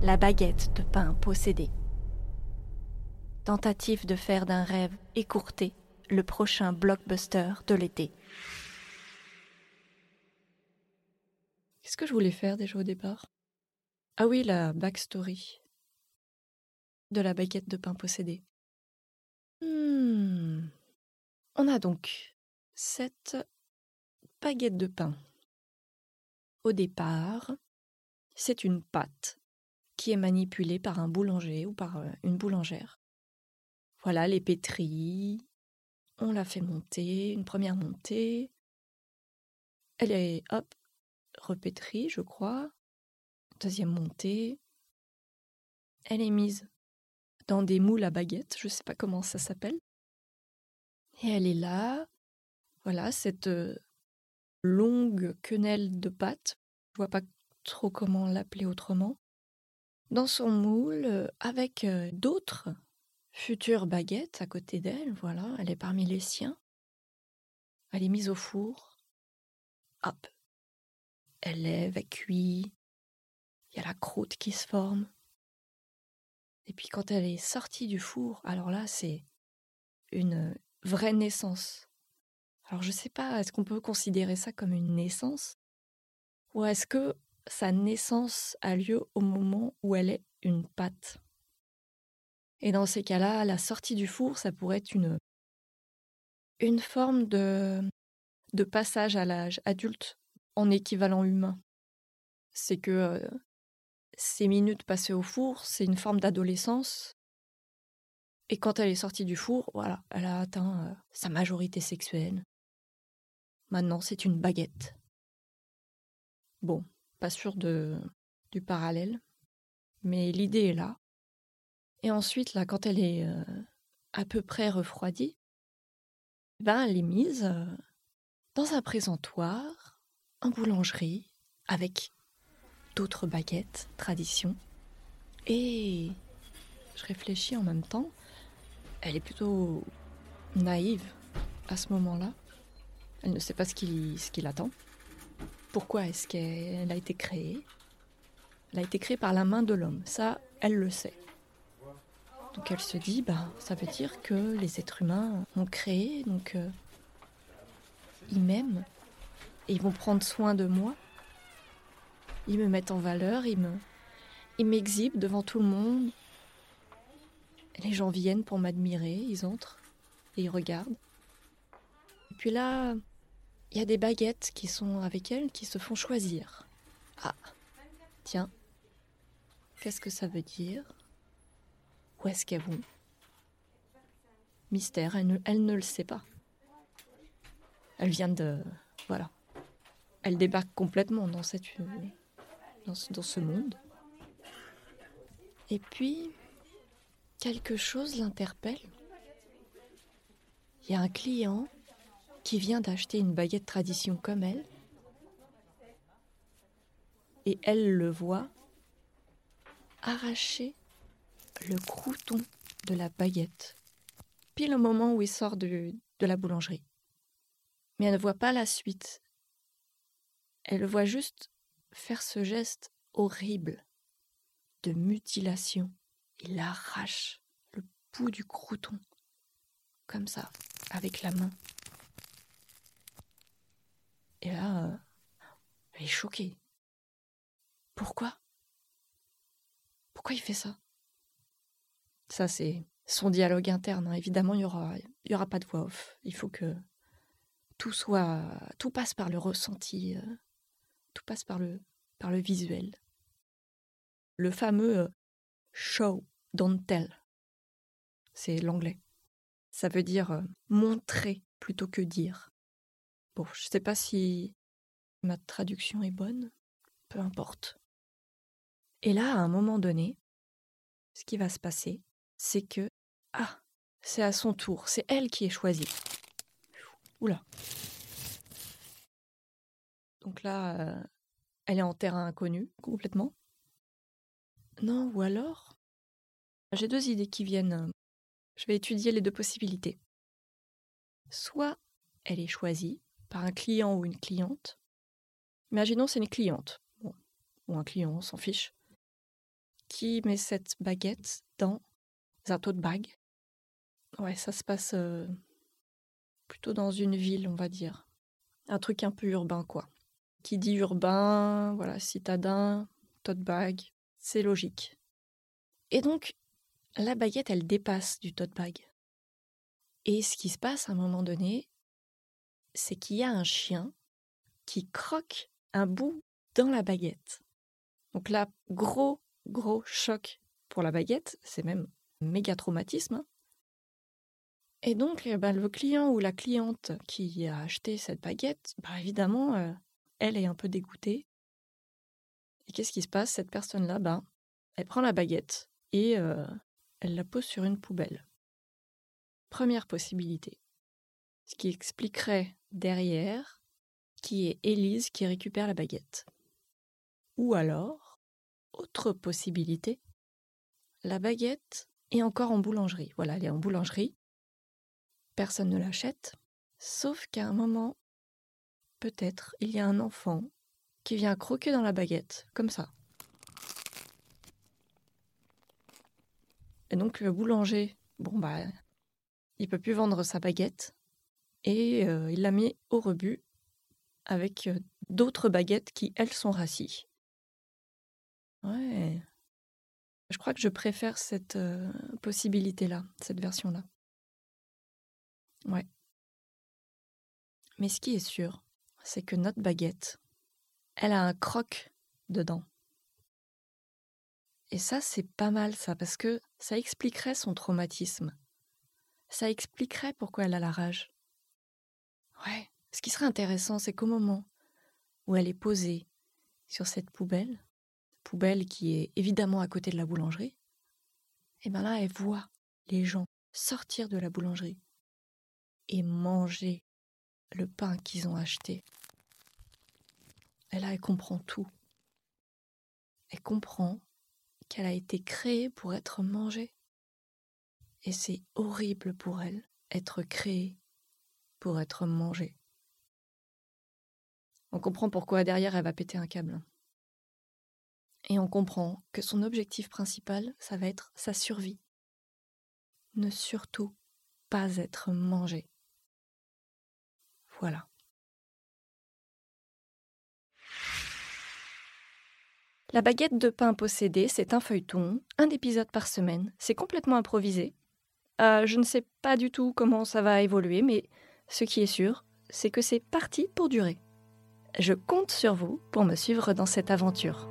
La baguette de pain possédée. Tentative de faire d'un rêve écourté le prochain blockbuster de l'été. Qu'est-ce que je voulais faire déjà au départ? Ah oui, la backstory de la baguette de pain possédée. Hmm. On a donc cette baguette de pain. Au départ, c'est une pâte est manipulée par un boulanger ou par euh, une boulangère. Voilà, les pétris, on la fait monter, une première montée. Elle est, hop, repétrie, je crois. Deuxième montée. Elle est mise dans des moules à baguettes, je ne sais pas comment ça s'appelle. Et elle est là, voilà, cette euh, longue quenelle de pâte, je vois pas trop comment l'appeler autrement, dans son moule euh, avec euh, d'autres futures baguettes à côté d'elle, voilà, elle est parmi les siens. Elle est mise au four. Hop. Elle lève, elle cuit. Il y a la croûte qui se forme. Et puis quand elle est sortie du four, alors là, c'est une vraie naissance. Alors je ne sais pas, est-ce qu'on peut considérer ça comme une naissance? Ou est-ce que sa naissance a lieu au moment où elle est une pâte Et dans ces cas-là, la sortie du four, ça pourrait être une, une forme de, de passage à l'âge adulte en équivalent humain. C'est que euh, ces minutes passées au four, c'est une forme d'adolescence. Et quand elle est sortie du four, voilà, elle a atteint euh, sa majorité sexuelle. Maintenant, c'est une baguette. Bon, pas sûr de, du parallèle, mais l'idée est là. Et ensuite, là, quand elle est euh, à peu près refroidie, ben, elle est mise euh, dans un présentoir, en boulangerie, avec d'autres baguettes, tradition. Et je réfléchis en même temps. Elle est plutôt naïve à ce moment-là. Elle ne sait pas ce qui, ce qui l'attend. Pourquoi est-ce qu'elle a été créée? Elle a été créée par la main de l'homme. Ça, elle le sait. Donc elle se dit, bah, ça veut dire que les êtres humains ont créé, donc euh, ils m'aiment et ils vont prendre soin de moi ils me mettent en valeur, ils me, ils m'exhibent devant tout le monde. Les gens viennent pour m'admirer, ils entrent et ils regardent. Et puis là, il y a des baguettes qui sont avec elles, qui se font choisir. Ah, tiens, qu'est-ce que ça veut dire? Où est-ce qu'elles vont? Mystère, elle ne, elle le sait pas. Elle vient de... Voilà. Elle débarque complètement dans, ce monde. Et puis, quelque chose l'interpelle. Il y a un client qui vient d'acheter une baguette tradition comme elle. Et elle le voit arracher le crouton de la baguette, pile au moment où il sort de, la boulangerie. Mais elle ne voit pas la suite. Elle voit juste faire ce geste horrible de mutilation. Il arrache le bout du crouton, comme ça, avec la main. Et là, euh, est choquée. Pourquoi? Pourquoi il fait ça? Ça, c'est son dialogue interne. Hein. Évidemment, il n'y aura, aura pas de voix off. Il faut que tout soit, tout passe par le ressenti. Euh, tout passe par le, par le visuel. Le fameux euh, show, don't tell. C'est l'anglais. Ça veut dire montrer plutôt que dire. Je ne sais pas si ma traduction est bonne, peu importe. Et là, à un moment donné, ce qui va se passer, c'est que, ah, c'est à son tour, c'est elle qui est choisie. Oula. Donc là, euh, elle est en terrain inconnu, complètement. Non, ou alors J'ai deux idées qui viennent. Je vais étudier les deux possibilités. Soit elle est choisie par un client ou une cliente. Imaginons c'est une cliente. ou un client, on s'en fiche. qui met cette baguette dans un tote bag. Ouais, ça se passe euh, plutôt dans une ville, on va dire. Un truc un peu urbain, quoi. Qui dit urbain, voilà, citadin, tote bag, c'est logique. Et donc, la baguette, elle dépasse du tote bag. Et ce qui se passe à un moment donné, c'est qu'il y a un chien qui croque un bout dans la baguette. Donc là, gros, gros choc pour la baguette, c'est même méga traumatisme. Hein. Et donc, eh ben, le client ou la cliente qui a acheté cette baguette, bah, évidemment, euh, elle est un peu dégoûtée. Et qu'est-ce qui se passe? Cette personne-là, ben, elle prend la baguette et euh, elle la pose sur une poubelle. Première possibilité. Ce qui expliquerait derrière qui est Élise qui récupère la baguette. Ou alors, autre possibilité, la baguette est encore en boulangerie. Voilà, elle est en boulangerie. Personne ne l'achète. Sauf qu'à un moment, peut-être, il y a un enfant qui vient croquer dans la baguette, comme ça. Et donc le boulanger, bon bah, il peut plus vendre sa baguette et il l'a mis au rebut avec d'autres baguettes qui, elles, sont rassis. Ouais. Je crois que je préfère cette possibilité-là, cette version-là. Ouais. Mais ce qui est sûr, c'est que notre baguette, elle a un croc dedans. Et ça, c'est pas mal ça, parce que ça expliquerait son traumatisme. Ça expliquerait pourquoi elle a la rage. Ouais. Ce qui serait intéressant, c'est qu'au moment où elle est posée sur cette poubelle, poubelle qui est évidemment à côté de la boulangerie, et bien là, elle voit les gens sortir de la boulangerie et manger le pain qu'ils ont acheté. Et là, elle comprend tout. Elle comprend qu'elle a été créée pour être mangée. Et c'est horrible pour elle, être créée pour être mangée. On comprend pourquoi derrière elle va péter un câble. Et on comprend que son objectif principal, ça va être sa survie. Ne surtout pas être mangée. Voilà. La baguette de pain possédée, c'est un feuilleton, un épisode par semaine. C'est complètement improvisé. Euh, je ne sais pas du tout comment ça va évoluer, mais ce qui est sûr, c'est que c'est parti pour durer. Je compte sur vous pour me suivre dans cette aventure.